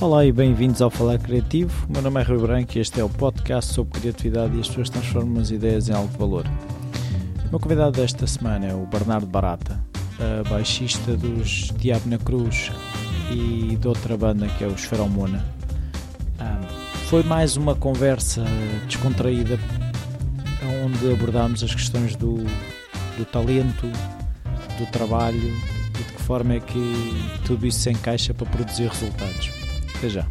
Olá e bem-vindos ao Falar Criativo. O meu nome é Rui Branco e este é o podcast sobre criatividade e as pessoas transformam as ideias em algo de valor. O meu convidado desta semana é o Bernardo Barata, baixista dos Diabo na Cruz e de outra banda que é o Esferomona. Foi mais uma conversa descontraída onde abordámos as questões do, do talento, do trabalho e de que forma é que tudo isso se encaixa para produzir resultados. Até já.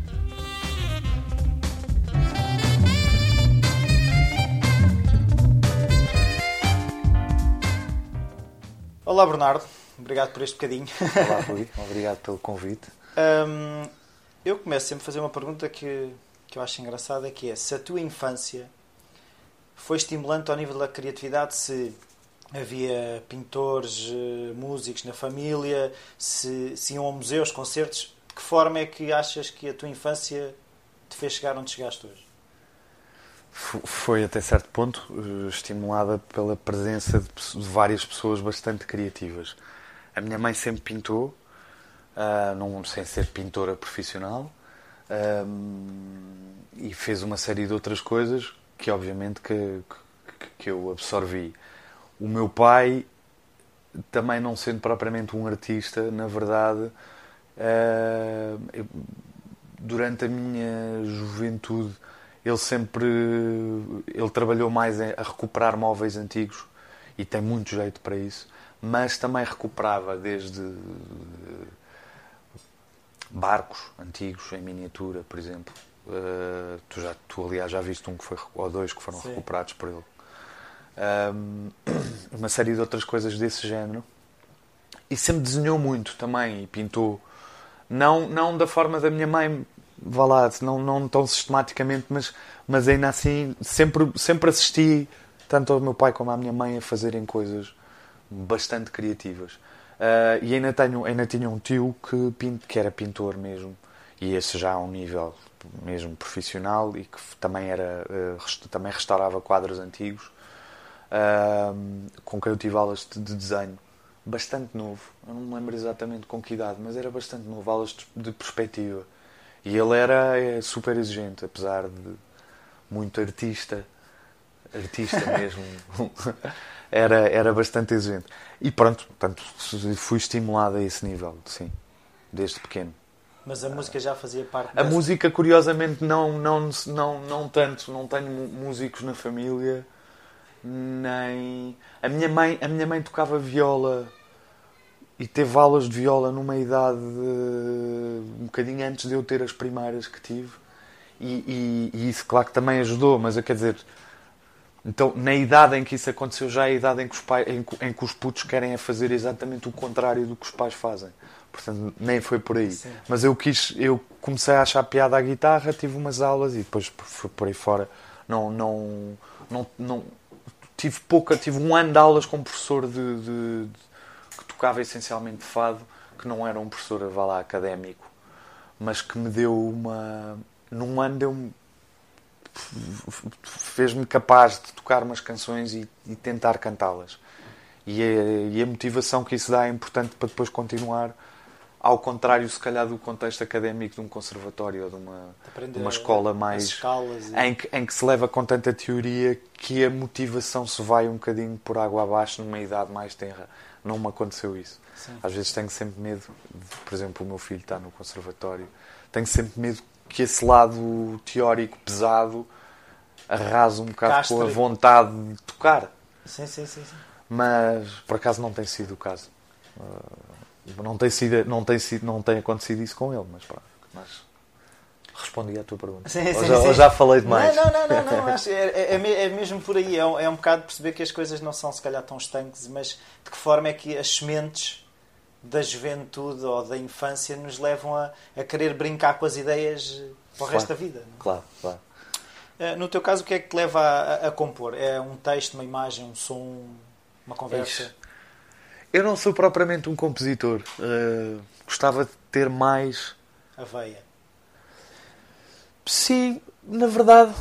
Olá Bernardo, obrigado por este bocadinho. Olá Rui, obrigado pelo convite. Um, eu começo sempre a fazer uma pergunta que, que eu acho engraçada, que é se a tua infância foi estimulante ao nível da criatividade, se havia pintores, eh, músicos na família, se, se iam a museus, concertos, que forma é que achas que a tua infância te fez chegar onde chegaste hoje? Foi até certo ponto eh, estimulada pela presença de várias pessoas bastante criativas. A minha mãe sempre pintou, uh, não, sem ser pintora profissional, e fez uma série de outras coisas que obviamente que, que, eu absorvi. O meu pai, também não sendo propriamente um artista, na verdade, eu, durante a minha juventude, ele sempre ele trabalhou mais a recuperar móveis antigos e tem muito jeito para isso, mas também recuperava desde barcos antigos em miniatura, por exemplo. Uh, tu, já, tu, aliás, já viste um que foi, ou dois que foram Sim. recuperados por ele. Um, uma série de outras coisas desse género. E sempre desenhou muito também e pintou não, não da forma da minha mãe, vá lá, não, não tão sistematicamente, mas, mas ainda assim sempre, sempre assisti tanto ao meu pai como à minha mãe a fazerem coisas bastante criativas. Uh, e ainda, tenho, ainda tinha um tio que, que era pintor mesmo, e esse já a um nível mesmo profissional e que também, era, uh, também restaurava quadros antigos, uh, com quem eu tive aulas de, de desenho bastante novo. Eu não me lembro exatamente com que idade, mas era bastante novo, aulas de perspectiva. E ele era é, super exigente, apesar de muito artista, artista mesmo, era, era bastante exigente. E pronto, portanto, fui estimulado a esse nível, sim, desde pequeno. Mas a música já fazia parte A dessa... música, curiosamente, não, não, não, não tanto. Não tenho músicos na família, nem... A minha mãe, a minha mãe tocava viola e teve aulas de viola numa idade um bocadinho antes de eu ter as primeiras que tive. E, e, e, isso claro que também ajudou mas quer dizer então na idade em que isso aconteceu já é a idade em que os, pais, em, em que os putos querem é fazer exatamente o contrário do que os pais fazem. Portanto nem foi por aí. Sim. mas eu quis eu comecei a achar piada à guitarra tive umas aulas e depois fui por aí fora. Não não não, não tive pouca tive um ano de aulas com um professor de, de tocava essencialmente fado, que não era um professor, vá lá, académico, mas que me deu uma. Num ano deu-me. fez-me capaz de tocar umas canções e, e tentar cantá-las. E a, e a motivação que isso dá é importante para depois continuar ao contrário, se calhar, do contexto académico de um conservatório ou de uma, de uma escola mais. E... Em, que, em que se leva com tanta teoria que a motivação se vai um bocadinho por água abaixo numa idade mais tenra não me aconteceu isso. Sim. Às vezes tenho sempre medo, de, por exemplo, o meu filho está no conservatório, tenho sempre medo que esse lado teórico pesado arrase um bocado Castre. com a vontade de tocar. Sim, sim, sim, sim. Mas por acaso não tem sido o caso. Uh, não tem sido, não tem sido, não tem acontecido isso com ele, mas pá, mas respondi à tua pergunta. Sim, sim, ou, já, sim. ou já falei demais? Não, não, não, não, não é, é, é, mesmo por aí. É um, é um bocado perceber que as coisas não são se calhar tão estanques, mas de que forma é que as sementes da juventude ou da infância nos levam a, a querer brincar com as ideias para o claro, resto da vida. Não? Claro, claro. Eh, no teu caso, o que é que te leva a, a, compor? É um texto, uma imagem, um som, uma conversa? Eu não sou propriamente um compositor. Uh, gostava de ter mais. A veia. Sim, na verdade.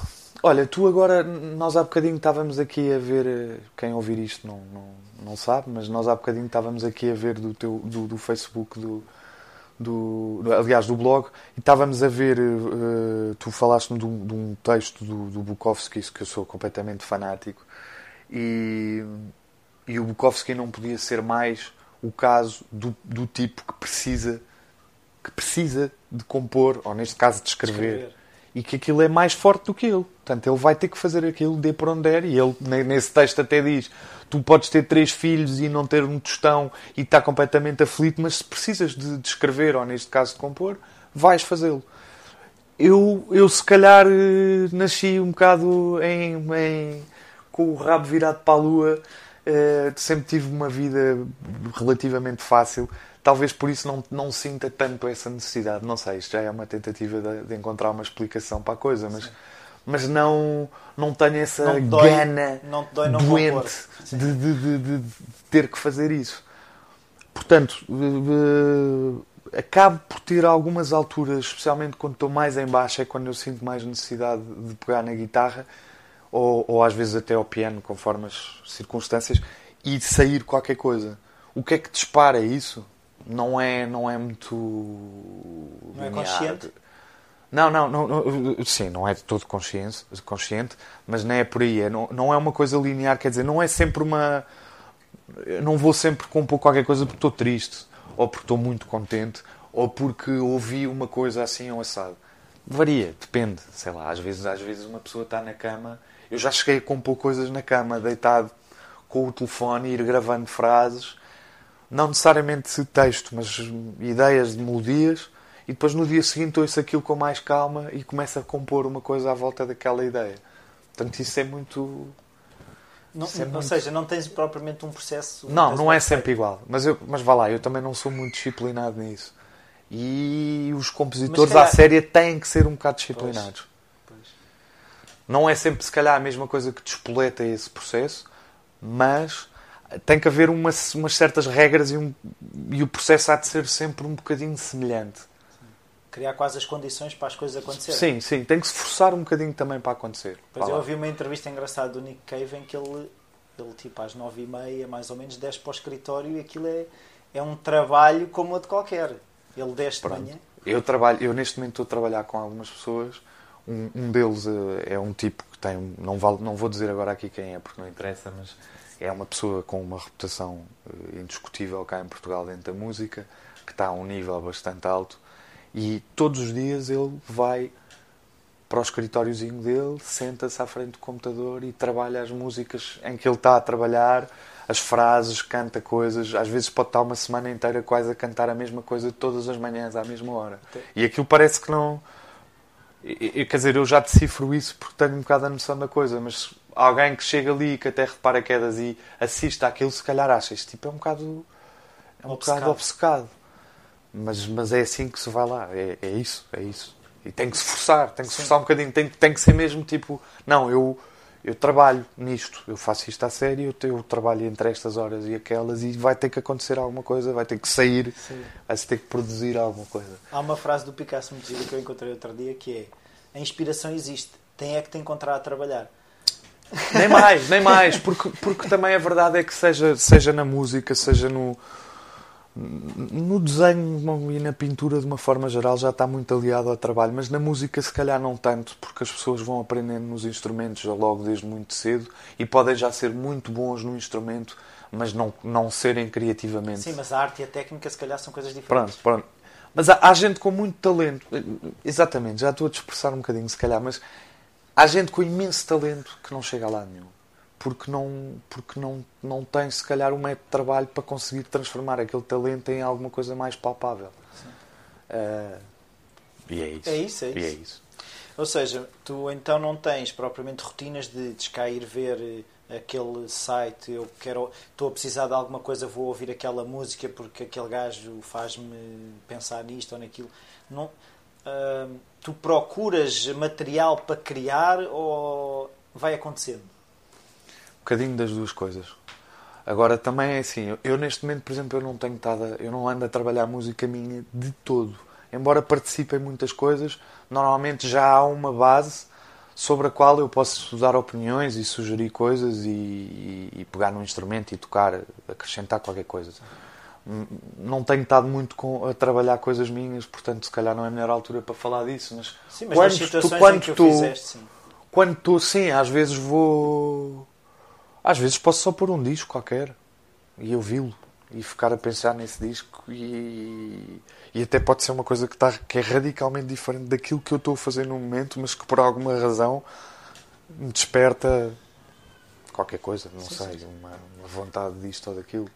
Olha, tu agora, nós há bocadinho estávamos aqui a ver, eh, quem ouvir isto não, não, não sabe, mas nós há bocadinho estávamos aqui a ver do, teu, do, do Facebook do, do, aliás, do blog, e estávamos a ver, uh, tu falaste-me de, um, de um, texto do, do Bukowski, que eu sou completamente fanático, e, e o Bukowski não podia ser mais o caso do, do tipo que precisa que precisa de compor, ou neste caso de escrever, escrever, e que aquilo é mais forte do que ele. Portanto, ele vai ter que fazer aquilo de por onde der, e ele nesse texto até diz tu podes ter três filhos e não ter um tostão e estar completamente aflito, mas se precisas de, de escrever, ou neste caso de compor, vais fazê-lo. Eu, eu se calhar eh, nasci um bocado em, em, com o rabo virado para a lua, uh, sempre tive uma vida relativamente fácil. Talvez por isso não, não sinta tanto essa necessidade. Não sei, isto já é uma tentativa de, de encontrar uma explicação para a coisa, mas. Sim mas não, não tenho essa não dói, gana não dói, não doente de, de, de, de, ter que fazer isso. Portanto, uh, acabo por ter algumas alturas, especialmente quando estou mais em baixo, é quando eu sinto mais necessidade de pegar na guitarra ou, ou às vezes até ao piano, conforme as circunstâncias, e sair qualquer coisa. O que é que dispara isso? Não é, não é muito. Não é consciente? Não, não, não, não, sim, não é de todo consciente, consciente mas não é por aí. É, não, não é uma coisa linear, quer dizer, não é sempre uma. Eu não vou sempre compor qualquer coisa porque estou triste, ou porque estou muito contente, ou porque ouvi uma coisa assim ou assado. Varia, depende, sei lá, às vezes, às vezes uma pessoa está na cama. Eu já cheguei a compor coisas na cama, deitado com o telefone e ir gravando frases, não necessariamente texto, mas ideias de melodias e depois no dia seguinte ouço aquilo com mais calma e começo a compor uma coisa à volta daquela ideia. Portanto, isso é muito. Não, é ou muito... seja, não tens propriamente um processo. Não, não é sempre igual. Mas, eu, mas vá lá, eu também não sou muito disciplinado nisso. E os compositores calhar... à série têm que ser um bocado disciplinados. Pois. Pois. Não é sempre, se calhar, a mesma coisa que despoleta esse processo, mas tem que haver umas, umas certas regras e, um, e o processo há de ser sempre um bocadinho semelhante criar quase as condições para as coisas acontecerem. Sim, sim, tem que se forçar um bocadinho também para acontecer. Pois eu ouvi uma entrevista engraçada do Nick Cave em que ele, ele tipo às nove e meia, mais ou menos, desce para o escritório e aquilo é, é um trabalho como outro qualquer. Ele desce de manhã. Eu, trabalho, eu neste momento estou a trabalhar com algumas pessoas. Um, um deles é, é um tipo que tem, não, vale, não vou dizer agora aqui quem é porque não interessa, mas é uma pessoa com uma reputação uh, indiscutível cá em Portugal dentro da música, que está a um nível bastante alto e todos os dias ele vai para o escritóriozinho dele, senta-se à frente do computador e trabalha as músicas em que ele está a trabalhar, as frases, canta coisas. Às vezes pode estar uma semana inteira quase a cantar a mesma coisa todas as manhãs à mesma hora. E aquilo parece que não. Quer dizer, eu já decifro isso porque tenho um bocado a noção da coisa, mas alguém que chega ali que até repara quedas e assiste àquilo, se calhar acha este tipo é um bocado. É um obcecado. bocado obcecado. Mas, mas é assim que se vai lá. É, é isso, é isso. E tem que se forçar, tem que se forçar um bocadinho. Tem, tem que ser mesmo tipo, não, eu, eu trabalho nisto, eu faço isto à série, eu, eu trabalho entre estas horas e aquelas e vai ter que acontecer alguma coisa, vai ter que sair, Sim. vai-se ter que produzir alguma coisa. Há uma frase do Picasso muito gira que eu encontrei outro dia que é a inspiração existe, tem é que te encontrar a trabalhar. Nem mais, nem mais, porque, porque também a verdade é que seja, seja na música, seja no, no desenho e na pintura, de uma forma geral, já está muito aliado ao trabalho, mas na música, se calhar, não tanto, porque as pessoas vão aprendendo nos instrumentos já logo desde muito cedo e podem já ser muito bons no instrumento, mas não, não serem criativamente. Sim, mas a arte e a técnica, se calhar, são coisas diferentes. Pronto, pronto. Mas há, há gente com muito talento, exatamente, já estou a dispersar um bocadinho, se calhar, mas há gente com imenso talento que não chega a lado nenhum porque não, porque não, não tem, se calhar, um método de trabalho para conseguir transformar aquele talento em alguma coisa mais palpável. Uh, e é isso. É isso, é isso. E é isso. Ou seja, tu então não tens propriamente rotinas de descair ver eh, aquele site, eu quero, estou a precisar de alguma coisa, vou ouvir aquela música porque aquele gajo faz-me pensar nisto ou naquilo. Não, tu procuras material para criar ou vai acontecendo? bocadinho das duas coisas. Agora também é assim, eu neste momento, por exemplo, eu não tenho estado, eu não ando a trabalhar música minha de todo. Embora participe em muitas coisas, normalmente já há uma base sobre a qual eu posso dar opiniões e sugerir coisas e, e, e pegar num instrumento e tocar, acrescentar qualquer coisa. Não tenho estado muito com, a trabalhar coisas minhas, portanto, se calhar não é a melhor altura para falar disso. Mas, sim, mas quando tu, quando tu, fizeste, sim. Quando tu, sim, às vezes vou. Às vezes posso só pôr um disco qualquer e ouvi-lo e ficar a pensar nesse disco e, e até pode ser uma coisa que, está, que é radicalmente diferente daquilo que eu estou a fazer no momento, mas que por alguma razão me desperta qualquer coisa, não sim, sei, sim. Uma, uma, vontade disto ou daquilo.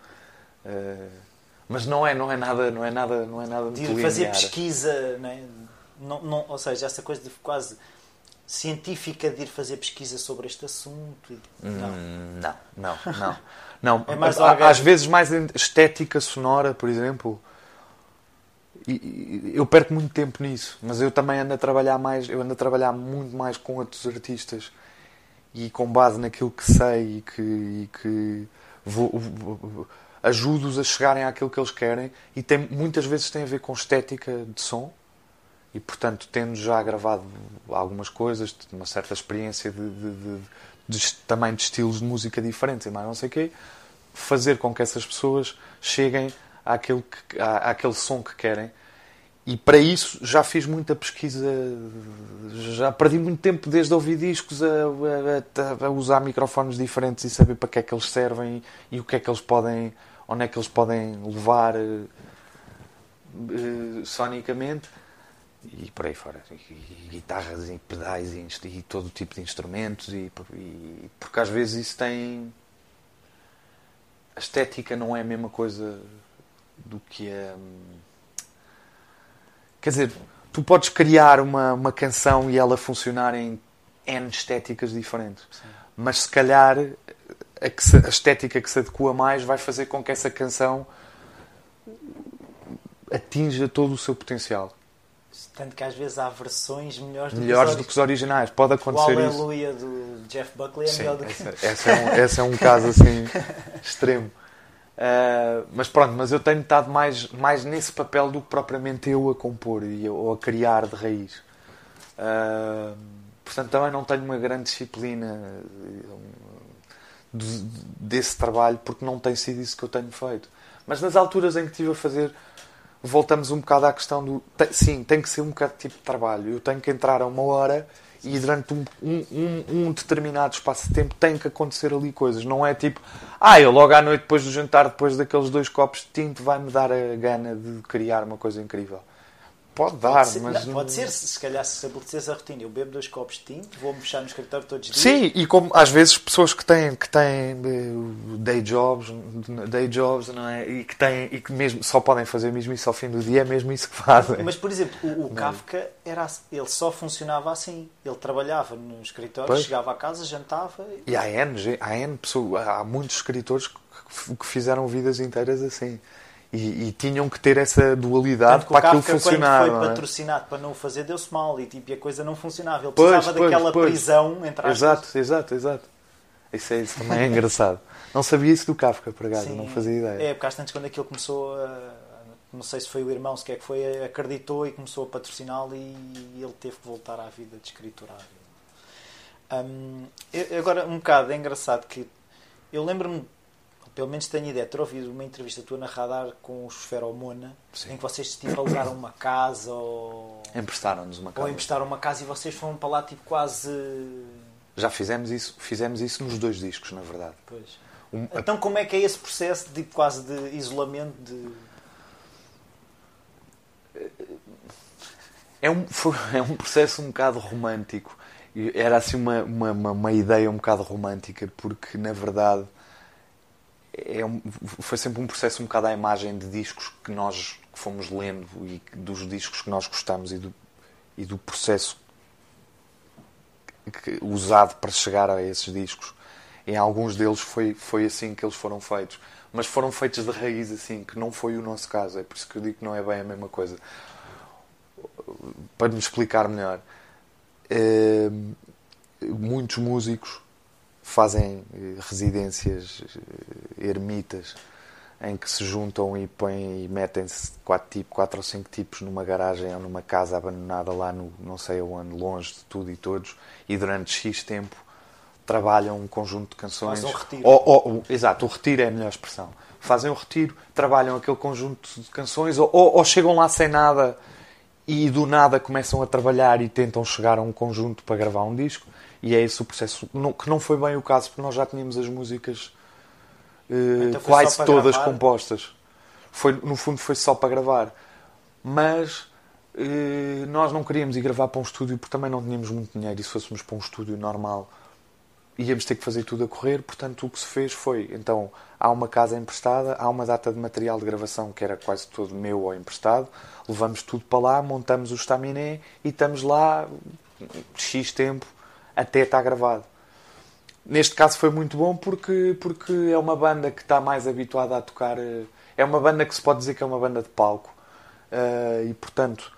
Uh, mas não é, não é nada, não é nada, não é nada de fazer pesquisa, não, é? não, não, ou seja, essa coisa de quase científica de ir fazer pesquisa sobre este assunto. Não, hum, não, não, não. não. É mais Às vezes mais estética sonora, por exemplo. E, eu perco muito tempo nisso, mas eu também ando a trabalhar mais, eu ando a trabalhar muito mais com outros artistas e com base naquilo que sei e que, e que vou, vou ajudo-os a chegarem àquilo que eles querem e tem, muitas vezes tem a ver com estética de som e portanto tendo já gravado algumas coisas, uma certa experiência de, de, de, de também de estilos de música diferentes e mais não sei o quê, fazer com que essas pessoas cheguem àquele, que, à, àquele som que querem. E para isso já fiz muita pesquisa, já perdi muito tempo desde ouvir discos a, a, a, usar microfones diferentes e saber para que é que eles servem e o que é que eles podem onde é que eles podem levar uh, uh, sonicamente e por aí fora. E, guitarras e pedais e, e, todo tipo de instrumentos e, e, porque às vezes isso tem a estética não é a mesma coisa do que é quer dizer tu podes criar uma, uma canção e ela funcionar em N estéticas diferentes Sim. mas se calhar a, que se, a estética que se adequa mais vai fazer com que essa canção atinja todo o seu potencial. Tanto que às vezes há versões melhores do, melhores que, os do que os originais. Pode acontecer o isso. O Aleluia do Jeff Buckley é Sim, melhor do que... Esse, esse, é um, esse é um caso assim extremo. Uh, mas pronto, mas eu tenho estado mais, mais nesse papel do que propriamente eu a compor e ou a criar de raiz. Uh, portanto, também não tenho uma grande disciplina desse trabalho porque não tem sido isso que eu tenho feito. Mas nas alturas em que estive a fazer, voltamos um bocado à questão do. Sim, tem que ser um bocado de tipo de trabalho. Eu tenho que entrar a uma hora e durante um, um, um, determinado espaço de tempo tem que acontecer ali coisas. Não é tipo, ah, eu logo à noite depois do jantar, depois daqueles dois copos de tinto, vai-me dar a gana de criar uma coisa incrível. Pode dar, pode ser, mas. Não, pode ser, se, se calhar se estabeleceres a rotina. Eu bebo dois copos de tinto, vou-me fechar no escritório todos os dias. Sim, e como às vezes pessoas que têm, que têm eh, day jobs, day jobs não é? e, que têm, e que mesmo só podem fazer mesmo isso ao fim do dia, é mesmo isso que fazem. Mas, por exemplo, o, o Kafka era, ele só funcionava assim. Ele trabalhava no escritório, pois. chegava a casa, jantava. E há N, há, N pessoas, há muitos escritores que fizeram vidas inteiras assim. E, e, tinham que ter essa dualidade para aquilo funcionar. Quando foi é? patrocinado para não o fazer, deu-se mal e, tipo, a coisa não funcionava. Ele precisava pois, daquela pois. prisão entre aspas. Exato, exato, exato. Isso, é, isso também é engraçado. Não sabia isso do Kafka, por acaso, não fazia ideia. É, porque às tantas quando aquilo começou a. Não sei se foi o irmão, se que é que foi, acreditou e começou a patrociná-lo e ele teve que voltar à vida de escritor. Hum, agora, um bocado, é engraçado que eu lembro-me pelo menos tenho ideia, ter ouvido uma entrevista tua na Radar com os Feromona, Sim. em que vocês tipo, alugaram uma casa ou. Emprestaram-nos uma casa. Ou emprestaram uma casa e vocês foram para lá tipo quase. Já fizemos isso, fizemos isso nos dois discos, na verdade. Pois. Um, então como é que é esse processo de quase de isolamento de. É um, é um processo um bocado romântico. Era assim uma, uma, uma ideia um bocado romântica, porque na verdade é um, foi sempre um processo um bocado à imagem de discos que nós fomos lendo e dos discos que nós gostamos e do, e do processo que, usado para chegar a esses discos. Em alguns deles foi, foi assim que eles foram feitos. Mas foram feitos de raiz assim, que não foi o nosso caso. É por isso que eu digo que não é bem a mesma coisa. Para me explicar melhor, eh, muitos músicos fazem eh, residências eh, ermitas em que se juntam e põem e metem-se quatro, tipo, quatro ou cinco tipos numa garagem ou numa casa abandonada lá no não sei aonde, longe de tudo e todos, e durante X tempo trabalham um conjunto de canções. Faz um retiro. Ou, ou, exato, o retiro é a melhor expressão. Fazem o retiro, trabalham aquele conjunto de canções, ou, ou chegam lá sem nada e do nada começam a trabalhar e tentam chegar a um conjunto para gravar um disco. E é esse o processo. Que não foi bem o caso, porque nós já tínhamos as músicas eh, Então quase todas gravar? compostas. Foi, no fundo foi só para gravar. Mas eh, nós não queríamos ir gravar para um estúdio porque também não tínhamos muito dinheiro. E se fôssemos para um estúdio normal íamos ter que fazer tudo a correr. Portanto, o que se fez foi: então há uma casa emprestada, há uma data de material de gravação que era quase todo meu ou emprestado. Levamos tudo para lá, montamos o estaminé e estamos lá X tempo até estar gravado. Neste caso foi muito bom porque, porque é uma banda que está mais habituada a tocar. eh, É uma banda que se pode dizer que é uma banda de palco. Eh, e portanto,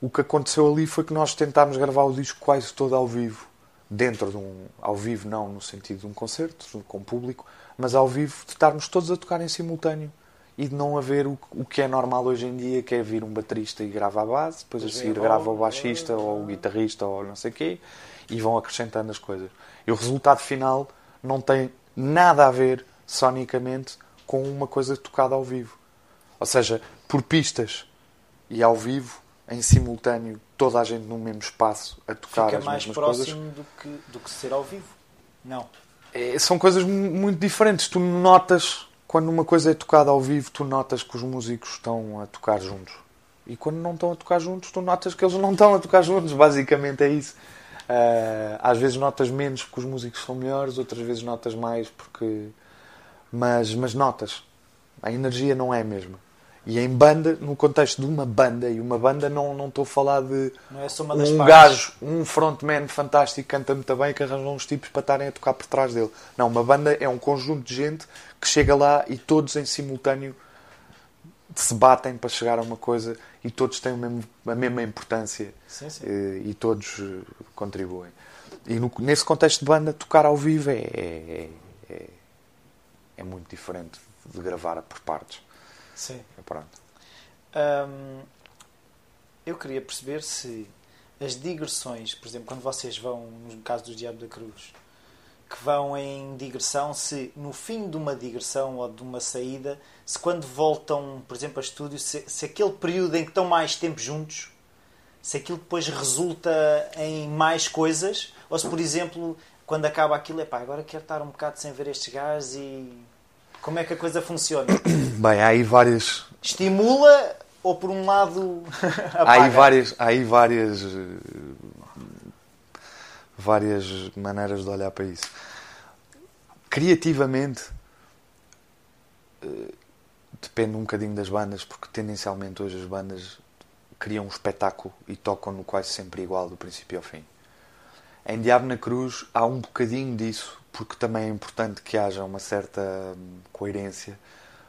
o que aconteceu ali foi que nós tentámos gravar o disco quase todo ao vivo. Dentro de um. Ao vivo, não no sentido de um concerto com público, mas ao vivo de estarmos todos a tocar em simultâneo e de não haver o, o que é normal hoje em dia, que é vir um baterista e grava a base, depois a Depois seguir grava o baixista ou o guitarrista ou não sei o quê e vão acrescentando as coisas. E o resultado final não tem nada a ver sonicamente com uma coisa tocada ao vivo. Ou seja, por pistas e ao vivo, em simultâneo, toda a gente no mesmo espaço a tocar Fica as mais mesmas próximo coisas. do, que, do que ser ao vivo. Não. É, são coisas mu- muito diferentes. Tu notas, quando uma coisa é tocada ao vivo, tu notas que os músicos estão a tocar juntos. E quando não estão a tocar juntos, tu notas que eles não estão a tocar juntos. Basicamente é isso. Ah, às vezes notas menos porque os músicos são melhores, outras vezes notas mais porque. Mas, mas notas. A energia não é a mesma. E em banda, no contexto de uma banda, e uma banda não não estou a falar de é um partes. gajo, um frontman fantástico que canta muito bem que arranjam uns tipos para estarem a tocar por trás dele. Não, uma banda é um conjunto de gente que chega lá e todos em simultâneo se batem para chegar a uma coisa e todos têm mesmo- a mesma importância Sim, sim. eh, e todos eh, contribuem. E no- nesse contexto de banda, tocar ao vivo é, é, é, é muito diferente de gravar por partes. Sim. Pronto. Hum, eu queria perceber se as digressões, por exemplo, quando vocês vão, no caso do Diabo da Cruz, que vão em digressão, se no fim de uma digressão ou de uma saída, se quando voltam, por exemplo, a estúdio, se, se aquele período em que estão mais tempo juntos, se aquilo depois resulta em mais coisas, ou se, por exemplo, quando acaba aquilo, é pá, agora quero estar um bocado sem ver estes gajos e. Como é que a coisa funciona? Bem, há aí várias, Estimula ou por um lado há aí várias, há aí várias, eh, várias maneiras de olhar para isso. Criativamente, eh, depende um bocadinho das bandas, porque tendencialmente hoje as bandas criam um espetáculo e tocam no quase sempre igual, do princípio ao fim. Em Diabo na Cruz há um bocadinho disso, porque também é importante que haja uma certa hum, coerência,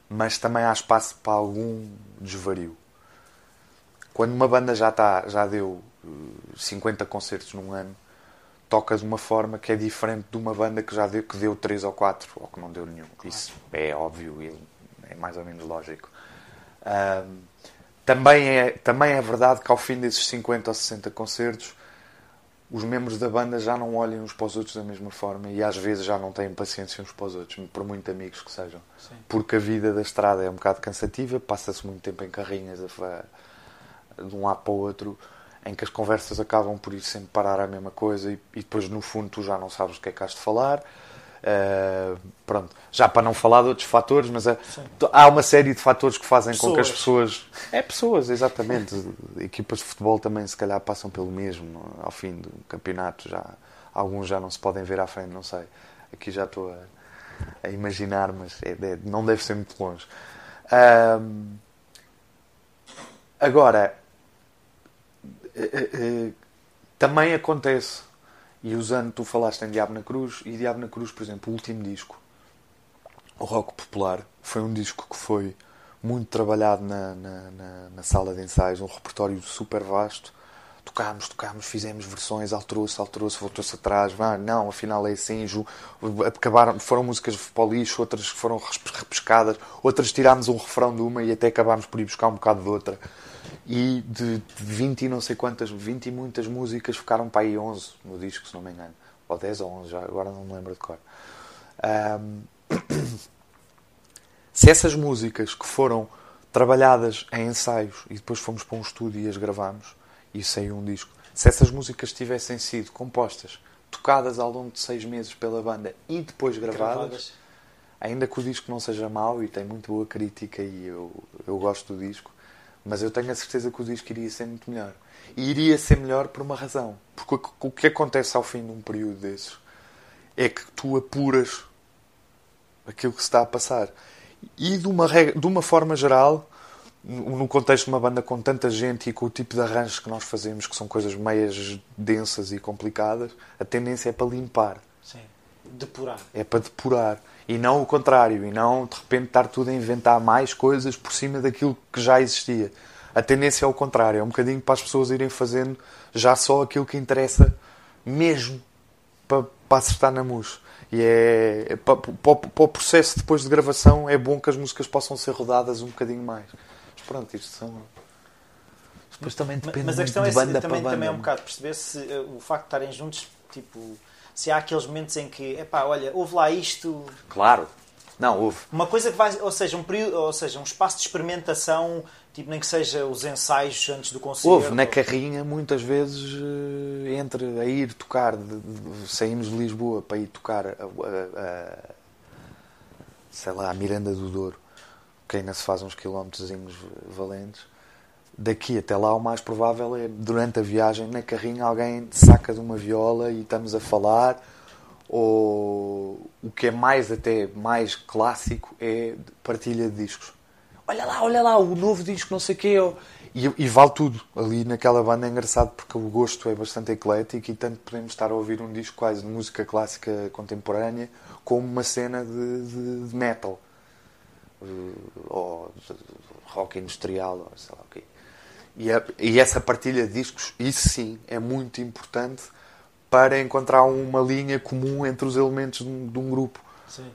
mas também há espaço para algum desvario. Quando uma banda já, está, já deu eh, 50 concertos num ano, toca de uma forma que é diferente de uma banda que já deu, que deu 3 ou 4 ou que não deu nenhum. Isso é óbvio e é mais ou menos lógico. Também, é, também é verdade que ao fim desses 50 ou 60 concertos, os membros da banda já não olham uns para os outros da mesma forma e às vezes já não têm paciência uns para os outros, por muito amigos que sejam. Sim. Porque a vida da estrada é um bocado cansativa, passa-se muito tempo em carrinhas a de um lado para o outro, em que as conversas acabam por ir sempre parar a mesma coisa e, e depois no fundo tu já não sabes o que é que has de falar. Uh, pronto, já para não falar de outros fatores, mas é- há uma série de fatores que fazem com que as Pessoas. pessoas. É pessoas, exatamente. Equipas de futebol também se calhar passam pelo mesmo é? ao fim do campeonato. Já, alguns já não se podem ver à frente, não sei. Aqui já estou a, a imaginar, mas é- é- não deve ser muito longe. Ahm, agora, também acontece, e usando, tu falaste em Diabo na Cruz, e Diabo na Cruz, por exemplo, o último disco, o Rock Popular, foi um disco que foi muito trabalhado na, na, na- na sala de ensaios, um repertório super vasto. Tocámos, tocámos, fizemos versões, alterou-se, alterou-se, voltou-se atrás. Ah, não, afinal é assim. Acabaram, foram músicas para o lixo, outras foram repescadas, outras tirámos um refrão de uma e até acabámos por ir buscar um bocado de outra. E de, de 20 e não sei quantas, 20 e muitas músicas ficaram para aí 11 no disco, se não me engano. ou 10 ou 11, já, agora não me lembro de cor. Um, se essas músicas que foram trabalhadas em ensaios e depois fomos para um estúdio e as gravamos e saiu um disco, se essas músicas tivessem sido compostas, tocadas ao longo de seis meses pela banda e depois gravadas, gravadas. ainda que o disco não seja mau e tem muito boa crítica e eu, eu gosto do disco, mas eu tenho a certeza que o disco iria ser muito melhor. E iria ser melhor por uma razão. Porque o que acontece ao fim de um período desses é que tu apuras aquilo que se está a passar. E de uma, regra, de uma forma geral, no contexto de uma banda com tanta gente e com o tipo de arranjos que nós fazemos, que são coisas meias densas e complicadas, a tendência é para limpar. Sim. Depurar. É para depurar. E não o contrário. E não, de repente, estar tudo a inventar mais coisas por cima daquilo que já existia. A tendência é o contrário. É um bocadinho para as pessoas irem fazendo já só aquilo que interessa mesmo para, para acertar na mus. E é, é para, para, para, o processo depois de gravação é bom que as músicas possam ser rodadas um bocadinho mais. Mas pronto, isto são. Depois também depende mas a questão é banda também, também é um bocado perceber se uh, o facto de estarem juntos, tipo, se há aqueles momentos em que, epá, olha, houve lá isto. Claro. Não, houve. Uma coisa que vai, ou seja, um período, ou seja, um espaço de experimentação, tipo, nem que seja os ensaios antes do concerto. Houve, na carrinha, muitas vezes, eh, entre a ir tocar, de, de, saímos de Lisboa para ir tocar a, a, a, sei lá, a Miranda do Douro, que ainda se faz uns quilómetros valentes. Daqui até lá, o mais provável é, durante a viagem, na carrinha, alguém saca de uma viola e estamos a falar ou o que é mais até mais clássico é partilha de discos. Olha lá, olha lá, o novo disco, não sei o quê. E, e, vale tudo. Ali naquela banda é engraçado porque o gosto é bastante eclético e tanto podemos estar a ouvir um disco quase de música clássica contemporânea como uma cena de, de, de metal. Eh, ou de rock industrial, ou sei lá o quê. E, a, e essa partilha de discos, isso sim, é muito importante para encontrar uma linha comum entre os elementos de um, de um grupo. Sim.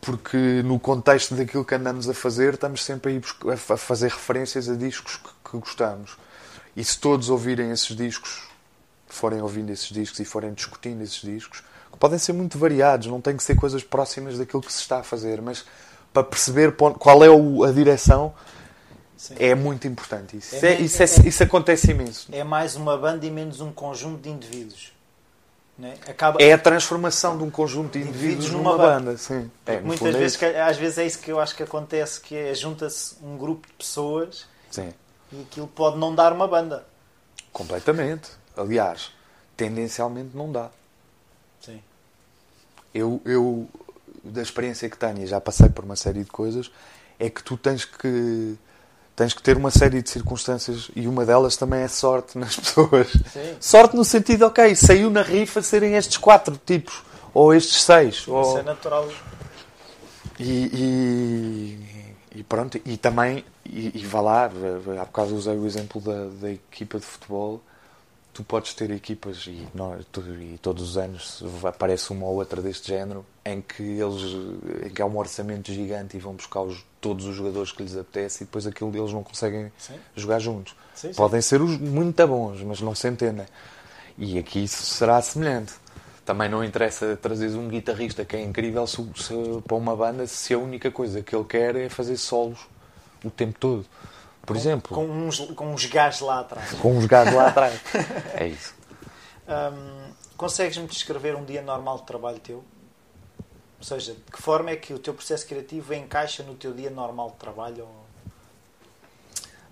Porque no contexto daquilo que andamos a fazer, estamos sempre a, a fazer referências a discos que, que gostamos. E se todos ouvirem esses discos, forem ouvindo esses discos e forem discutindo esses discos, podem ser muito variados, não tem que ser coisas próximas daquilo que se está a fazer, mas para perceber qual é a direção Sim. É muito importante isso. É, é, isso, é, isso acontece imenso. É mais uma banda e menos um conjunto de indivíduos. É? Acaba... é a transformação de um conjunto de indivíduos, indivíduos numa, banda. banda. Sim. É, muitas vezes, que, às vezes é isso que eu acho que acontece, que é junta-se um grupo de pessoas Sim. e aquilo pode não dar uma banda. Completamente. Aliás, tendencialmente não dá. Eu, eu da experiência que tenho, e já passei por uma série de coisas, é que tu tens que tens que ter uma série de circunstâncias e uma delas também é sorte nas pessoas. Sim. Sorte no sentido, ok, saiu na rifa serem estes quatro tipos, ou estes seis. Sim, ou... Isso é natural. E, e, e, pronto, e também, e, e vá lá, há bocado usei o exemplo da, da equipa de futebol tu podes ter equipas e, nós, e, todos os anos aparece uma ou outra deste género em que eles em que há um orçamento gigante e vão buscar os, todos os jogadores que lhes apetece e depois aquilo deles não conseguem sim. jogar juntos. Sim, sim. Podem ser os muito bons, mas não se entendem. E aqui isso será semelhante. Também não interessa trazer um guitarrista que é incrível se, se, para uma banda se a única coisa que ele quer é fazer solos o tempo todo por com, exemplo. Com uns, com uns gajos lá atrás. Com uns gajos lá atrás. é isso. Um, Consegues-me descrever um dia normal de trabalho teu? Ou seja, de que forma é que o teu processo criativo encaixa no teu dia normal de trabalho?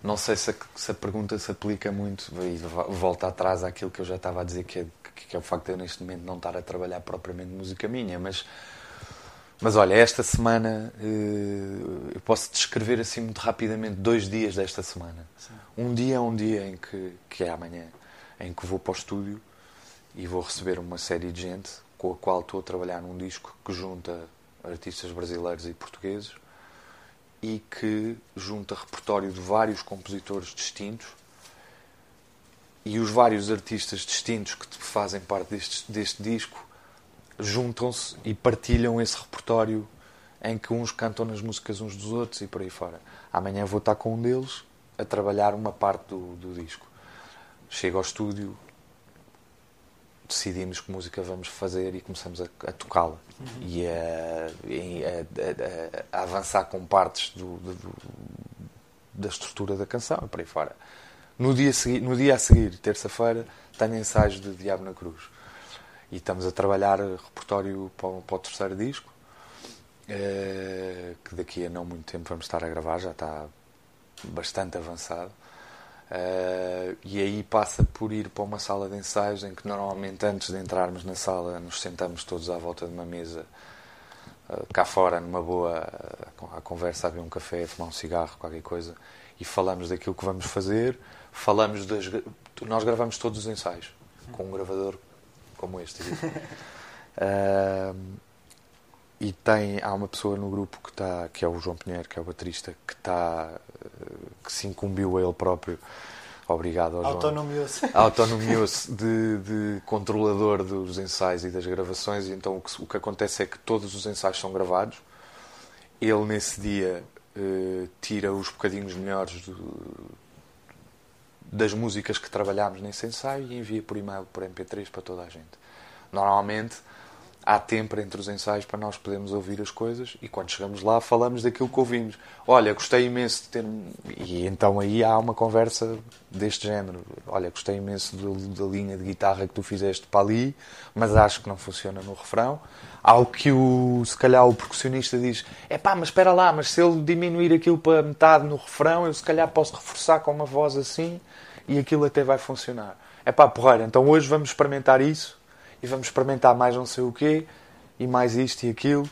Não sei se a, se a pergunta se aplica muito e volta atrás àquilo que eu já estava a dizer, que é, que é o facto de eu neste momento não estar a trabalhar propriamente música minha, mas mas olha, esta semana eh, eu posso descrever assim muito rapidamente dois dias desta semana. Sim. Um dia é um dia em que, que é amanhã, em que vou para o estúdio e vou receber uma série de gente com a qual estou a trabalhar num disco que junta artistas brasileiros e portugueses e que junta repertório de vários compositores distintos e os vários artistas distintos que fazem parte deste, deste disco juntam-se e partilham esse repertório em que uns cantam nas músicas uns dos outros e por aí fora. Amanhã vou estar com um deles a trabalhar uma parte do, do disco. Chego ao estúdio decidimos que música vamos fazer e começamos a, a tocá-la uhum. e, a, a, a, avançar com partes do, do, do, da estrutura da canção e por aí fora. No dia, segui, no dia a seguir, terça-feira, tenho ensaios de Diabo na Cruz e estamos a trabalhar repertório para, para o terceiro disco eh, que daqui a não muito tempo vamos estar a gravar, já está bastante avançado. Uh, e aí passa por ir para uma sala de ensaios em que normalmente antes de entrarmos na sala nos sentamos todos à volta de uma mesa uh, cá fora numa boa a conversa, a beber um café, a fumar um cigarro, qualquer coisa e falamos daquilo que vamos fazer falamos das nós gravamos todos os ensaios com um gravador como este e tem há uma pessoa no grupo que está que é o João Pinheiro que é o baterista que está que se incumbiu a ele próprio. Obrigado ao João. Autonomiou-se autonomiou-se de, de, controlador dos ensaios e das gravações. Então o que, o que acontece é que todos os ensaios são gravados. Ele nesse dia uh, tira os bocadinhos melhores do, das músicas que trabalhámos nesse ensaio e envia por e-mail por MP3 para toda a gente. Normalmente há tempo entre os ensaios para nós podermos ouvir as coisas e quando chegamos lá falamos daquilo que ouvimos. Olha, gostei imenso de ter. E então aí há uma conversa deste género. Olha, gostei imenso da linha de guitarra que tu fizeste para ali, mas acho que não funciona no refrão. Algo que o, se calhar o percussionista diz: é pá, mas espera lá, mas se ele diminuir aquilo para metade no refrão, eu se calhar posso reforçar com uma voz assim e aquilo até vai funcionar. É pá, porreira, então hoje vamos experimentar isso e vamos experimentar mais não sei o quê e mais isto e aquilo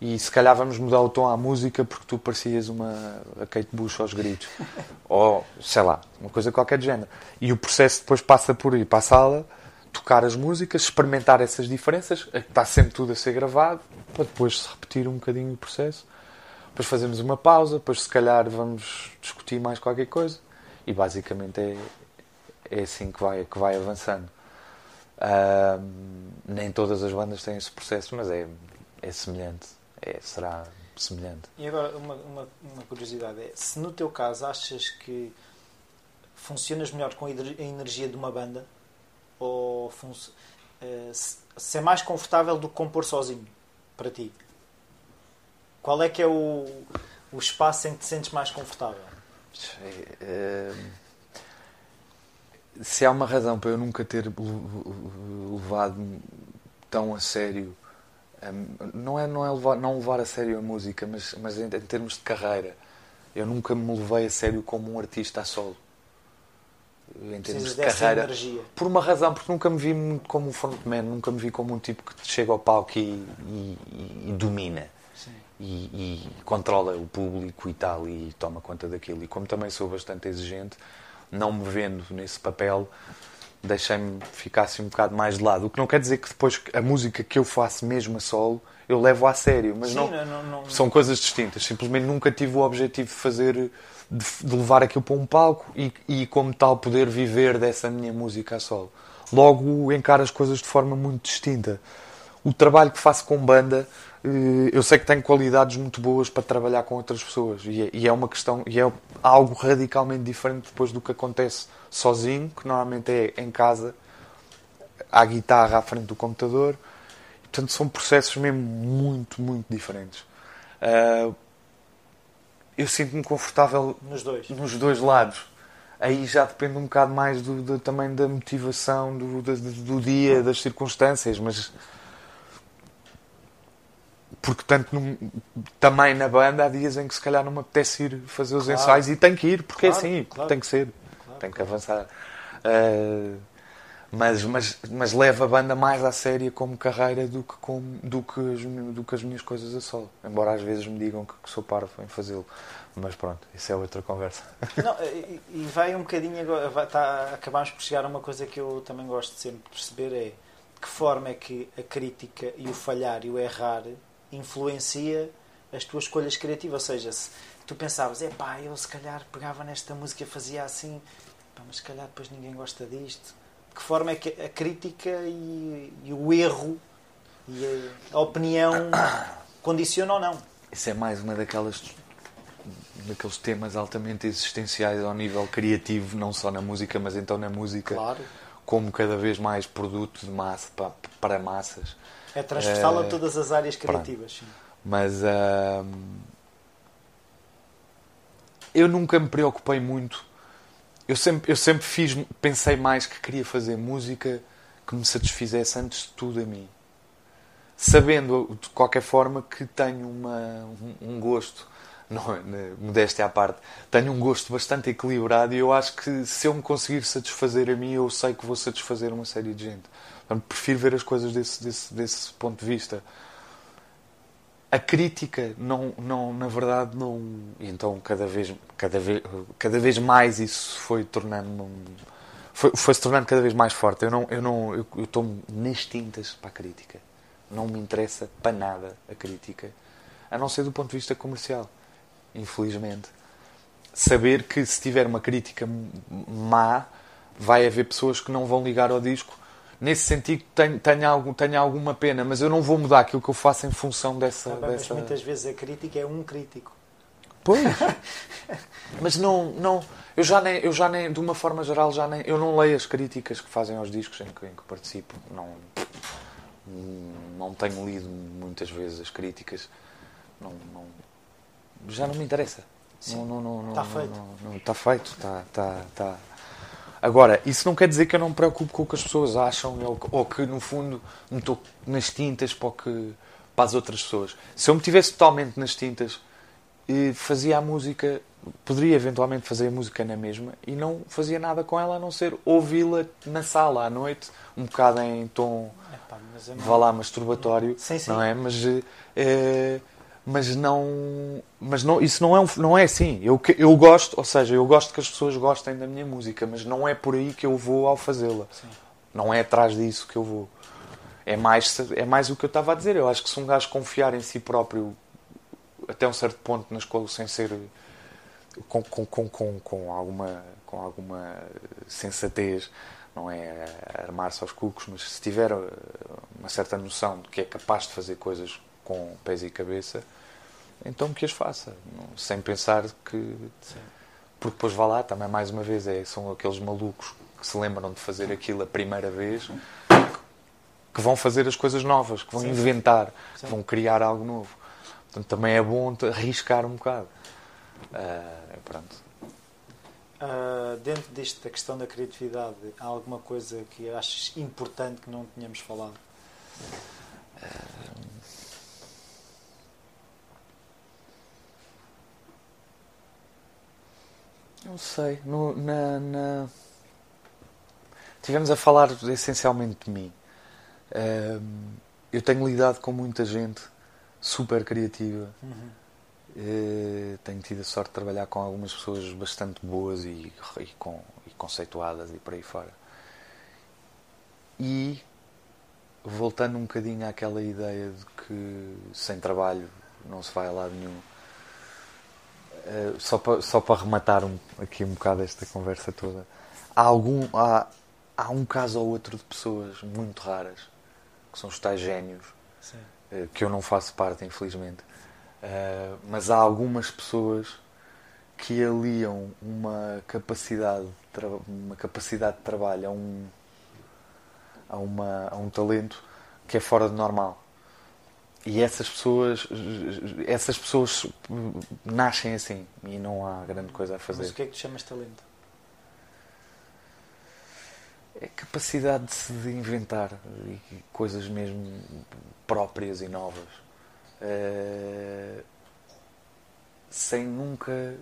e se calhar vamos mudar o tom à música porque tu parecias uma a Kate Bush aos gritos. Ou sei lá, uma coisa qualquer de género. E o processo depois passa por ir para a sala tocar as músicas, experimentar essas diferenças está sempre tudo a ser gravado para depois se repetir um bocadinho o processo. Depois fazemos uma pausa depois se calhar vamos discutir mais qualquer coisa e basicamente é, é assim que vai, que vai avançando Uh, nem todas as bandas têm esse processo, mas é, é semelhante. É, será semelhante. E agora, uma, uma, uma, curiosidade é: se no teu caso achas que funcionas melhor com a energia de uma banda ou uh, se é mais confortável do que compor sozinho para ti? Qual é que é o, o espaço em que te sentes mais confortável? Uh, se há uma razão para eu nunca ter levado tão a sério hum, não é não é levar, não levar a sério a música mas mas em, em, termos de carreira eu nunca me levei a sério como um artista a solo. Em termos de carreira energia. por uma razão porque nunca me vi muito como um frontman nunca me vi como um tipo que chega ao palco e, e, e domina. E, e controla o público e tal e toma conta daquilo. E como também sou bastante exigente não me vendo nesse papel, deixei-me ficar assim um bocado mais de lado. O que não quer dizer que depois a música que eu faço mesmo a solo eu levo a sério, mas Sim, não, não, não, são coisas distintas. Simplesmente nunca tive o objetivo de fazer, de, de levar aquilo para um palco e, e, como tal, poder viver dessa minha música a solo. Logo, encaro as coisas de forma muito distinta. O trabalho que faço com banda eu sei que tenho qualidades muito boas para trabalhar com outras pessoas e é, e é uma questão e é algo radicalmente diferente depois do que acontece sozinho, que normalmente é em casa, à guitarra à frente do computador. Portanto, são processos mesmo muito, muito diferentes. Uh, eu sinto-me confortável nos dois. nos dois lados. Aí já depende um bocado mais do, do também da motivação do, do, do dia, das circunstâncias, mas porque tanto num, também na banda há dias em que se calhar não me apetece ir fazer os claro. ensaios e tenho que ir, porque é claro, assim, claro. tem que ser, tem que avançar. Uh, mas, mas, mas levo a banda mais à séria como carreira do que, como, do, que as, do que as minhas coisas a solo. Embora às vezes me digam que, que sou parvo em fazê-lo. Mas pronto, isso é outra conversa. Não, e, e vai um bocadinho agora, vai, tá, acabamos por chegar a uma coisa que eu também gosto de sempre perceber é de que forma é que a crítica e o falhar e o errar influencia as tuas escolhas criativas. Ou seja, se tu pensavas, é pá, eu se calhar pegava nesta música e fazia assim, mas se calhar depois ninguém gosta disto. De que forma é que a crítica e, e o erro e a, a opinião condicionam ou não? Isso é mais uma daquelas daqueles temas altamente existenciais ao nível criativo, não só na música, mas então na música. Claro como cada vez mais produto de massa para, para massas. É transversal uh, a todas as áreas criativas. Mas uh, eu nunca me preocupei muito. Eu sempre, eu sempre fiz, pensei mais que queria fazer música que me satisfizesse antes de tudo a mim. Sabendo, de qualquer forma, que tenho uma, um, um gosto, não, né, modéstia à parte, tenho um gosto bastante equilibrado e eu acho que se eu me conseguir satisfazer a mim, eu sei que vou satisfazer uma série de gente. Portanto, prefiro ver as coisas desse, desse, desse ponto de vista. A crítica não, não na verdade não. Então cada vez cada vez cada vez mais isso foi tornando foi, foi se tornando cada vez mais forte. Eu não eu não eu estou nas tintas para a crítica. Não me interessa para nada a crítica a não ser do ponto de vista comercial infelizmente. Saber que se tiver uma crítica má vai haver pessoas que não vão ligar ao disco nesse sentido tenho, tenho, algum, tenho alguma pena, mas eu não vou mudar aquilo que eu faço em função dessa. Ah, bem, dessa... Mas muitas vezes a crítica é um crítico. Pois. mas não, não, eu já nem, eu já nem, de uma forma geral, já nem, eu não leio as críticas que fazem aos discos em que, em que participo. Não, não tenho lido muitas vezes as críticas. Não, não já não me interessa. Sim. Não, não, não, está feito. está feito. Está, está, está, Agora, isso não quer dizer que eu não me preocupe com o que as pessoas acham ou que, no fundo, me estou nas tintas para, que, para as outras pessoas. Se eu me tivesse totalmente nas tintas, fazia a música, poderia eventualmente fazer a música na mesma e não fazia nada com ela a não ser ouvi-la na sala à noite, um bocado em tom, Epá, é vá lá, masturbatório, sim, sim. não é? Mas. É, mas não mas não isso não é um, não é assim. Eu eu gosto ou seja eu gosto que as pessoas gostem da minha música mas não é por aí que eu vou ao fazê-la. Não é atrás disso que eu vou. É mais é mais o que eu estava a dizer. Eu acho que se um gajo confiar em si próprio até um certo ponto na escola sem ser com, com, com, com, com alguma com alguma sensatez não é armar-se aos cucos mas se tiver uma certa noção de que é capaz de fazer coisas com pés e cabeça, então que as faça, sem pensar que. Sim. Porque depois vá lá, também mais uma vez, é, são aqueles malucos que se lembram de fazer aquilo a primeira vez que vão fazer as coisas novas, que vão Sim. inventar, Sim. que vão criar algo novo. Portanto, também é bom arriscar um bocado. Uh, pronto. Uh, dentro disto da questão da criatividade, há alguma coisa que achas importante que não tínhamos falado? Uh, Não sei. No, na, na... Tivemos a falar essencialmente de mim. Um, eu tenho lidado com muita gente super criativa. Uhum. Uh, tenho tido a sorte de trabalhar com algumas pessoas bastante boas e, e, com, e conceituadas e por aí fora. E voltando um bocadinho àquela ideia de que sem trabalho não se vai a lado nenhum eh, só para só para rematar um, aqui um bocado esta conversa toda, há algum há, há um caso ou outro de pessoas muito raras que são os tais génios uh, que eu não faço parte, infelizmente. Uh, mas há algumas pessoas que aliam uma capacidade de uma capacidade de trabalho a um a, uma, a um talento que é fora de normal e essas pessoas essas pessoas nascem assim e não há grande coisa a fazer. Mas o que é que tu chamas de talento? É capacidade de se inventar coisas mesmo próprias e novas. Uh, sem nunca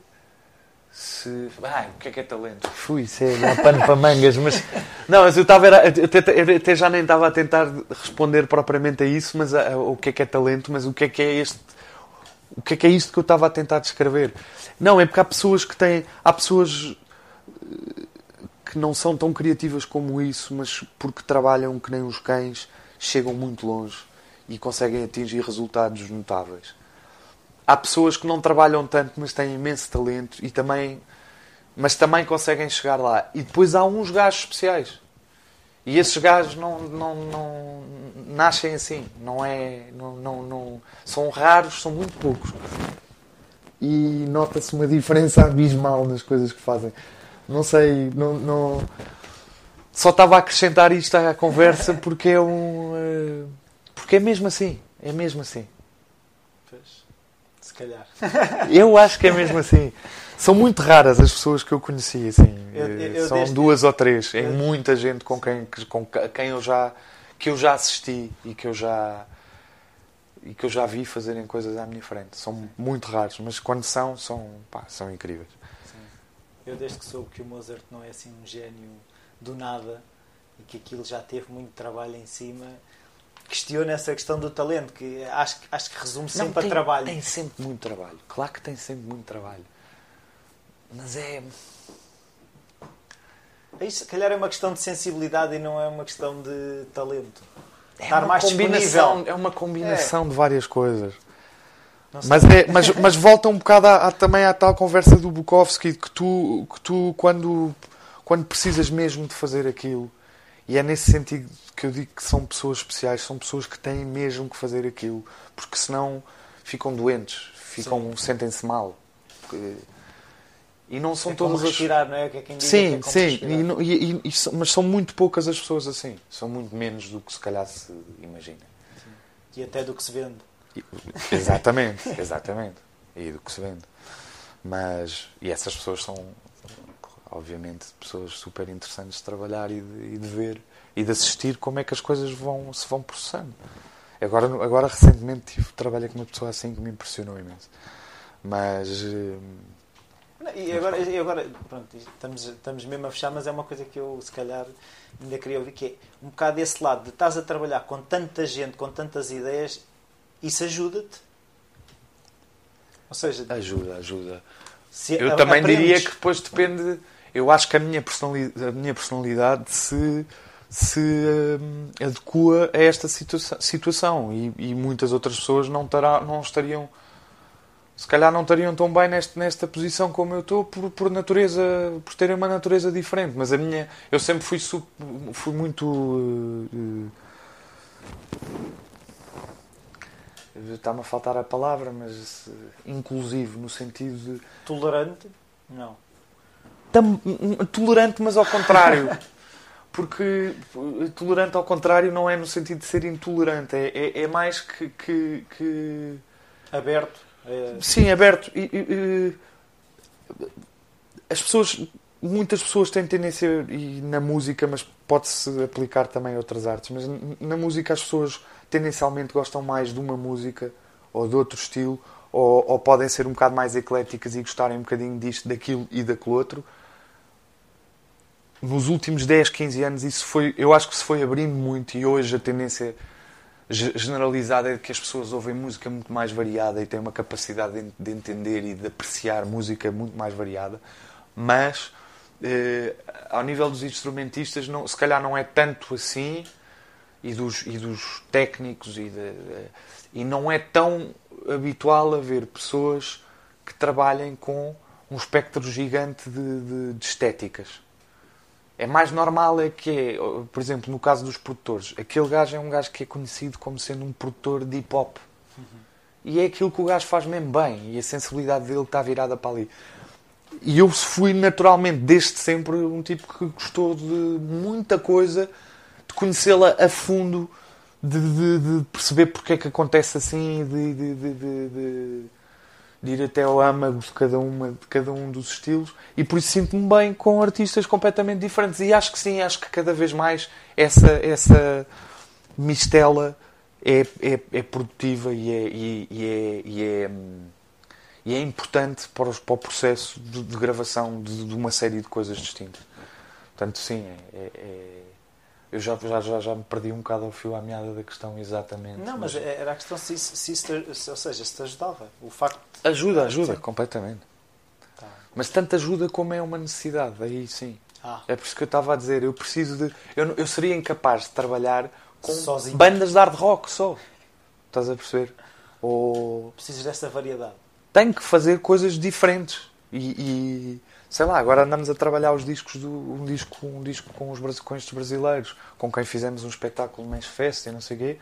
se. Ah, o que é que é talento? Fui, é dar pano para mangas, mas. Não, mas eu estava. Eu até já nem estava a tentar responder propriamente a isso, mas a, a, o que é que é talento, mas o que é que é este. O que é que é isto que eu estava a tentar descrever? Não, é porque há pessoas que têm. Há pessoas eh, que não são tão criativas como isso, mas porque trabalham que nem os cães, chegam muito longe e conseguem atingir resultados notáveis há pessoas que não trabalham tanto, mas têm imenso talento e também, mas também conseguem chegar lá. E depois há uns gajos especiais. E esses gajos não, não, não nascem assim, não é, não, não, não, são raros, são muito poucos. E nota-se uma diferença abismal nas coisas que fazem. Não sei, não, não só estava a acrescentar isto à conversa porque é um. eh, porque é mesmo assim. É mesmo assim. Calhar. Eu acho que é mesmo assim. São muito raras as pessoas que eu conheci, assim. Eu- eu- São duas ou três. É muita gente com quem, com quem eu já que eu já assisti e que eu já e que eu já vi fazerem coisas à minha frente. São muito raros, mas quando são, são, pá, são incríveis. Sim. Eu desde que soube que o Mozart não é assim um gênio do nada e que aquilo já teve muito trabalho em cima, questiono essa questão do talento, que acho, que- acho que resume sempre Não, a tem, trabalho. Tem sempre muito trabalho. Claro que tem sempre muito trabalho. Mas é. Isso, se calhar, é uma questão de sensibilidade e não é uma questão de talento. É Estar uma mais combinação, é uma combinação de várias coisas. Mas, é, mas, mas volta um bocado à, à- também à tal conversa do Bukowski que tu, que tu quando, quando precisas mesmo de fazer aquilo, e é nesse sentido que eu digo que são pessoas especiais, são pessoas que têm mesmo que fazer aquilo, porque senão ficam doentes, ficam, sentem-se mal. Porque- E não são é todas as respirar, não é? Que é quem diz que Sim, é sim, e e- e- mas são muito poucas as pessoas assim. São muito menos do que se calhar se imagina. E até do que se vende. Exatamente, exatamente. E do que se vende. Mas, e essas pessoas são, obviamente, pessoas super interessantes de trabalhar e de, e de ver e de assistir como é que as coisas vão, se vão processando. Agora, agora recentemente, tive, trabalhei com uma pessoa assim que me impressionou imenso. Mas. hum, Não, E agora, e agora pronto, estamos, estamos mesmo a fechar, mas é uma coisa que eu se calhar ainda queria ouvir, que é um bocado esse lado de estás a trabalhar com tanta gente, com tantas ideias, isso ajuda-te. Ou seja, Ajuda, ajuda. Eu também diria que depois depende. Eu acho que a minha personalidade, a minha personalidade se, se hum, adequa a esta situa- situação e, e muitas outras pessoas não, terá, não estariam. Se calhar não estariam tão bem neste, nesta posição como eu estou por, por natureza, por terem uma natureza diferente. Mas a minha, eu sempre fui, fui muito uh, uh, está-me a faltar a palavra, mas uh, inclusivo no sentido de tolerante, não. Tolerante, mas ao contrário. Porque tolerante ao contrário não é no sentido de ser intolerante, é, é, é mais que, que, que- Aberto. é, Sim, aberto. E, e, e, as pessoas, muitas pessoas têm tendência, e na música, mas pode-se aplicar também a outras artes, mas na música as pessoas tendencialmente gostam mais de uma música ou de outro estilo, ou, ou podem ser um bocado mais ecléticas e gostarem um bocadinho disto, daquilo e daquele outro. Nos últimos 10, 15 anos isso foi, eu acho que se foi abrindo muito e hoje a tendência ge- generalizada é que as pessoas ouvem música muito mais variada e têm uma capacidade de, de entender e de apreciar música muito mais variada, mas eh, ao nível dos instrumentistas não, se calhar não é tanto assim e dos, e dos técnicos e, de- de- e não é tão habitual haver pessoas que trabalhem com um espectro gigante de estéticas. É mais normal é que é, por exemplo, no caso dos produtores, aquele gajo é um gajo que é conhecido como sendo um produtor de hip hop. E é aquilo que o gajo faz mesmo bem e a sensibilidade dele está virada para ali. E eu fui naturalmente, desde sempre, um tipo que gostou de muita coisa, de conhecê-la a fundo, de, de- de perceber porque é que acontece assim, de, de- de- ir até ao âmago de cada, uma, de cada um dos estilos. E por isso sinto-me bem com artistas completamente diferentes. E acho que sim, acho que cada vez mais essa, essa mistela é, é, é produtiva e é, e, e é, e é, e é importante para, os- para o processo de, de gravação de, de uma série de coisas distintas. Portanto, sim, é, é- é- eu já, já, já, já me perdi um bocado ao fio à meada da questão exatamente. Não, mas é- era a questão se, se te- se- ou seja, se te ajudava. O facto Ajuda, ajuda, Sim. completamente. Tá. Mas tanto ajuda como é uma necessidade, aí sim. Ah, É por isso que eu estava a dizer, eu preciso de. Eu, eu seria incapaz de trabalhar com Sozinho. bandas de hard rock só. Estás a perceber? Ou precisas dessa variedade. tenho que fazer coisas diferentes. E, e, sei lá, agora andamos a trabalhar os discos do um disco, um disco com, os, com estes brasileiros, com quem fizemos um espetáculo no Mesh Fest e não sei o quê.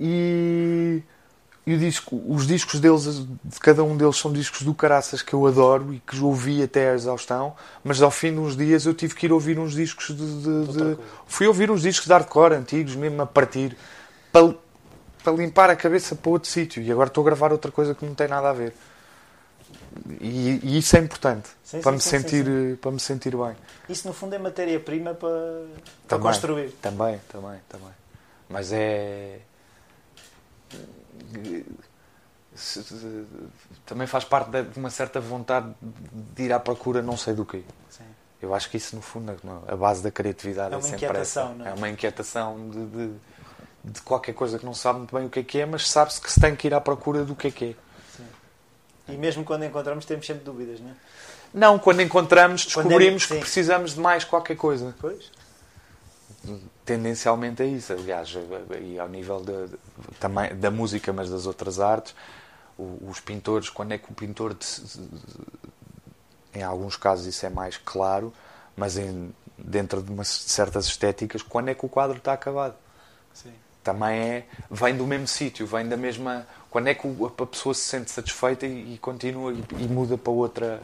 E e o disco, os discos deles, de cada um deles são discos do caraças que eu adoro e que ouvi até à exaustão, mas ao fim de uns dias eu tive que ir ouvir uns discos de. de, de fui ouvir uns discos de hardcore antigos, mesmo a partir, para, para limpar a cabeça para outro sítio. E agora estou a gravar outra coisa que não tem nada a ver. E, e isso é importante sim, para, sim, me sim, sentir, para me sentir bem. Isso no fundo é matéria-prima para, para construir. Também, também, também. Mas é também faz parte de uma certa vontade de ir à procura não sei do quê. Eu acho que isso, no fundo, a base da criatividade é, uma é sempre essa. Não é? é uma inquietação de, de, de, qualquer coisa que não sabe muito bem o que é que é, mas sabe-se que se tem que ir à procura do que é que é. E mesmo quando encontramos, temos sempre dúvidas, não é? Não, quando encontramos, descobrimos quando é... que precisamos de mais qualquer coisa. Pois tendencialmente é isso. Aliás, e ao nível de, de, também da música, mas das outras artes, os pintores, quando é que o pintor, em alguns casos isso é mais claro, mas em, dentro de umas certas estéticas, quando é que o quadro está acabado? Sim. Também é, vem do mesmo sítio, vem da mesma. Quando é que a pessoa se sente satisfeita e, e continua e, e muda para outra.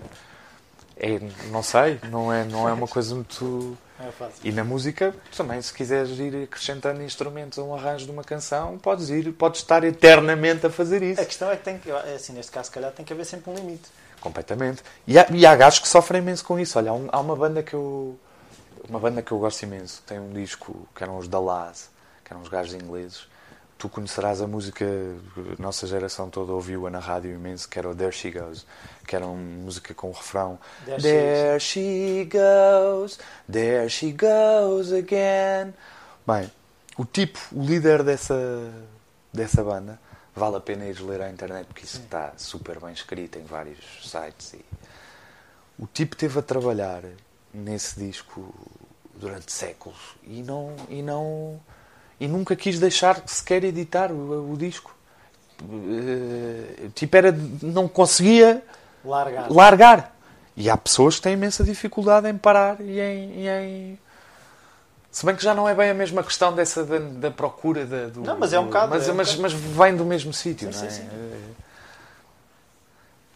É, não sei, não é, não é uma coisa muito é e na música, também, se quiseres ir acrescentando instrumentos a um arranjo de uma canção, podes ir, podes estar eternamente a fazer isso. A questão é que tem que, assim, neste caso, se calhar, tem que haver sempre um limite. Completamente. E há, e há gajos que sofrem imenso com isso. Olha, há, um, há, uma banda que eu. Uma banda que eu gosto imenso. Tem um disco que eram os da Laz, que eram os gajos ingleses. Tu conhecerás a música, a nossa geração toda ouviu-a na rádio imenso, que era o There She Goes que era uma música com o refrão There, there she goes, there she goes again. Bem, o tipo, o líder dessa, dessa banda, vale a pena ir ler à internet porque isso está super bem escrito em vários sites. E... O tipo teve a trabalhar nesse disco durante séculos e não e não e nunca quis deixar sequer editar o, o disco. Uh, tipo era não conseguia largar. largar. E há pessoas que têm imensa dificuldade em parar e em, e em... Se bem que já não é bem a mesma questão dessa da, da procura da, do. Não, mas é um bocado. Mas, é um mas, mas vem do mesmo sítio, não é? Sim, sim.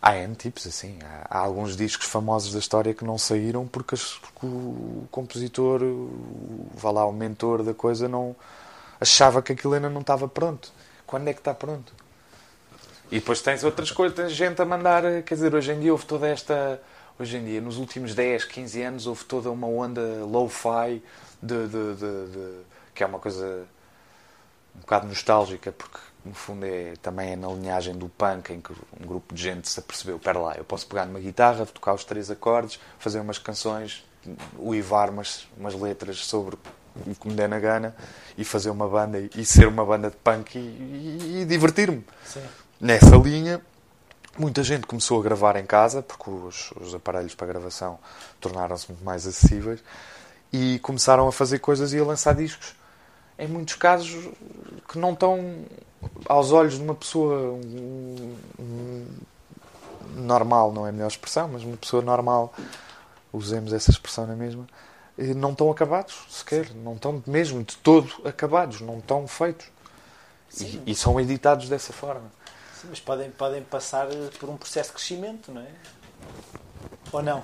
Há N tipos assim. Há, há, alguns discos famosos da história que não saíram porque, as, porque o compositor, o, vá lá, o mentor da coisa, não achava que aquilo ainda não estava pronto. Quando é que está pronto? E depois tens outras coisas, tens gente a mandar, quer dizer, hoje em dia houve toda esta. Hoje em dia, nos últimos 10, 15 anos, houve toda uma onda low-fi de, de, de, de, que é uma coisa um bocado nostálgica, porque no fundo é, também é na linhagem do punk, em que um grupo de gente se apercebeu: espera lá, eu posso pegar numa guitarra, tocar os três acordes, fazer umas canções, uivar umas, umas letras sobre que me der na gana e fazer uma banda e ser uma banda de punk e, e, e divertir-me. Nessa linha, muita gente começou a gravar em casa, porque os, os aparelhos para gravação tornaram-se muito mais acessíveis, e começaram a fazer coisas e a lançar discos. Em muitos casos que não estão aos olhos de uma pessoa um, um, normal, não é a melhor expressão, mas uma pessoa normal, usemos essa expressão na mesma, não estão acabados sequer, não estão mesmo de todo acabados, não estão feitos. E, e, são editados dessa forma. Sim, mas podem, podem passar por um processo de crescimento, não é? Ou não?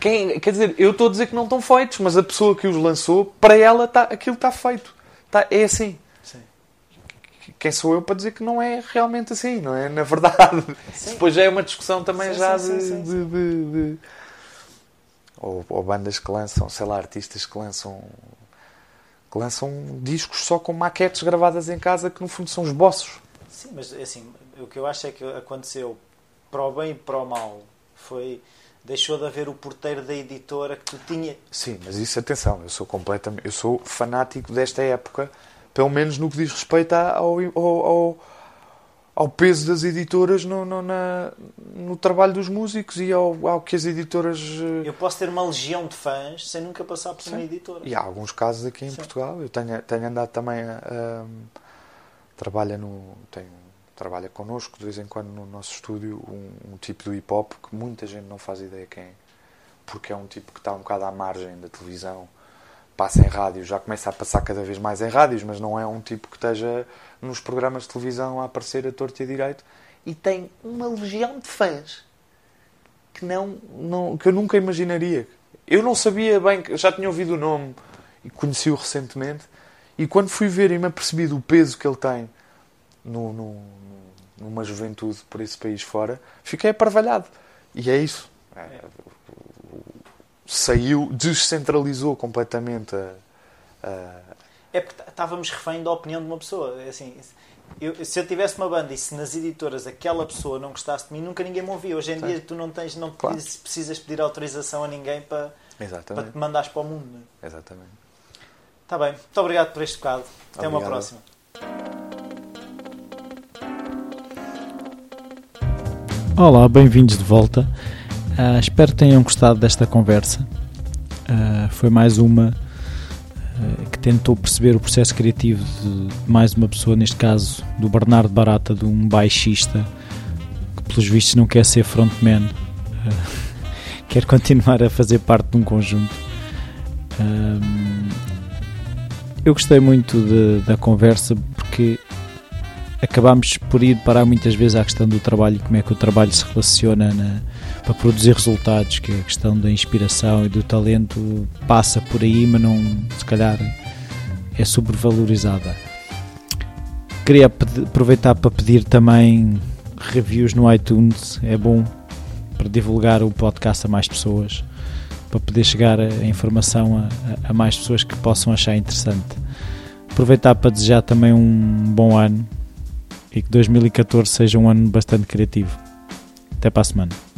Quem, quer dizer, eu estou a dizer que não estão feitos, mas a pessoa que os lançou, para ela tá, aquilo está feito. Tá, é assim. Sim. Quem sou eu para dizer que não é realmente assim, não é? Na verdade. Sim. Depois já é uma discussão também sim, já de, de, de, de... Ou, ou, bandas que lançam, sei lá, artistas que lançam que lançam discos só com maquetes gravadas em casa que no fundo são esboços. Sim, mas assim, o que eu acho é que aconteceu para o bem e para o mal foi deixou de haver o porteiro da editora que tu tinha. Sim, mas isso atenção, eu sou completamente, eu sou fanático desta época, pelo menos no que diz respeito ao, ao, ao, ao peso das editoras no, no, na, no trabalho dos músicos e ao, ao que as editoras. Eh, eu posso ter uma legião de fãs sem nunca passar por Sim. uma editora. E há alguns casos aqui em Sim. Portugal. Eu tenho, tenho andado também a. a trabalha no. Tenho trabalha connosco de vez em quando no nosso estúdio um, um, tipo do hip hop que muita gente não faz ideia quem é, porque é um tipo que está um bocado à margem da televisão, passa em rádio, já começa a passar cada vez mais em rádios, mas não é um tipo que esteja nos programas de televisão a aparecer a torto e a direito. E tem uma legião de fãs que, não, não, que eu nunca imaginaria. Eu não sabia bem, já tinha ouvido o nome e conheci-o recentemente. E quando fui ver e me apercebi do peso que ele tem no, no, numa juventude por esse país fora, fiquei aparvalhado. E é isso. É, saiu, descentralizou completamente a, a... É porque estávamos refém da opinião de uma pessoa. É assim, eu, se eu tivesse uma banda e se nas editoras aquela pessoa não gostasse de mim, nunca ninguém me ouvia. Hoje em Sim. dia tu não tens, não claro. precisas pedir autorização a ninguém para, para te mandares para o mundo. Né? Exatamente. Está bem. Muito obrigado por este bocado. Até Obrigado. uma próxima. Olá, bem-vindos de volta. Uh, espero que tenham gostado desta conversa. Uh, foi mais uma uh, que tentou perceber o processo criativo de mais uma pessoa, neste caso do Bernardo Barata, de um baixista que, pelos vistos, não quer ser frontman, quer continuar a fazer parte de um conjunto. eu gostei muito de, da conversa porque acabámos por ir parar muitas vezes à questão do trabalho como é que o trabalho se relaciona na, para produzir resultados, que a questão da inspiração e do talento passa por aí, mas não, se calhar, é sobrevalorizada. Queria aproveitar para pedir também reviews no iTunes, é bom para divulgar o podcast a mais pessoas, para poder chegar a informação a, a mais pessoas que possam achar interessante. Aproveitar para desejar também um bom ano e que 2014 seja um ano bastante criativo. Até para a semana.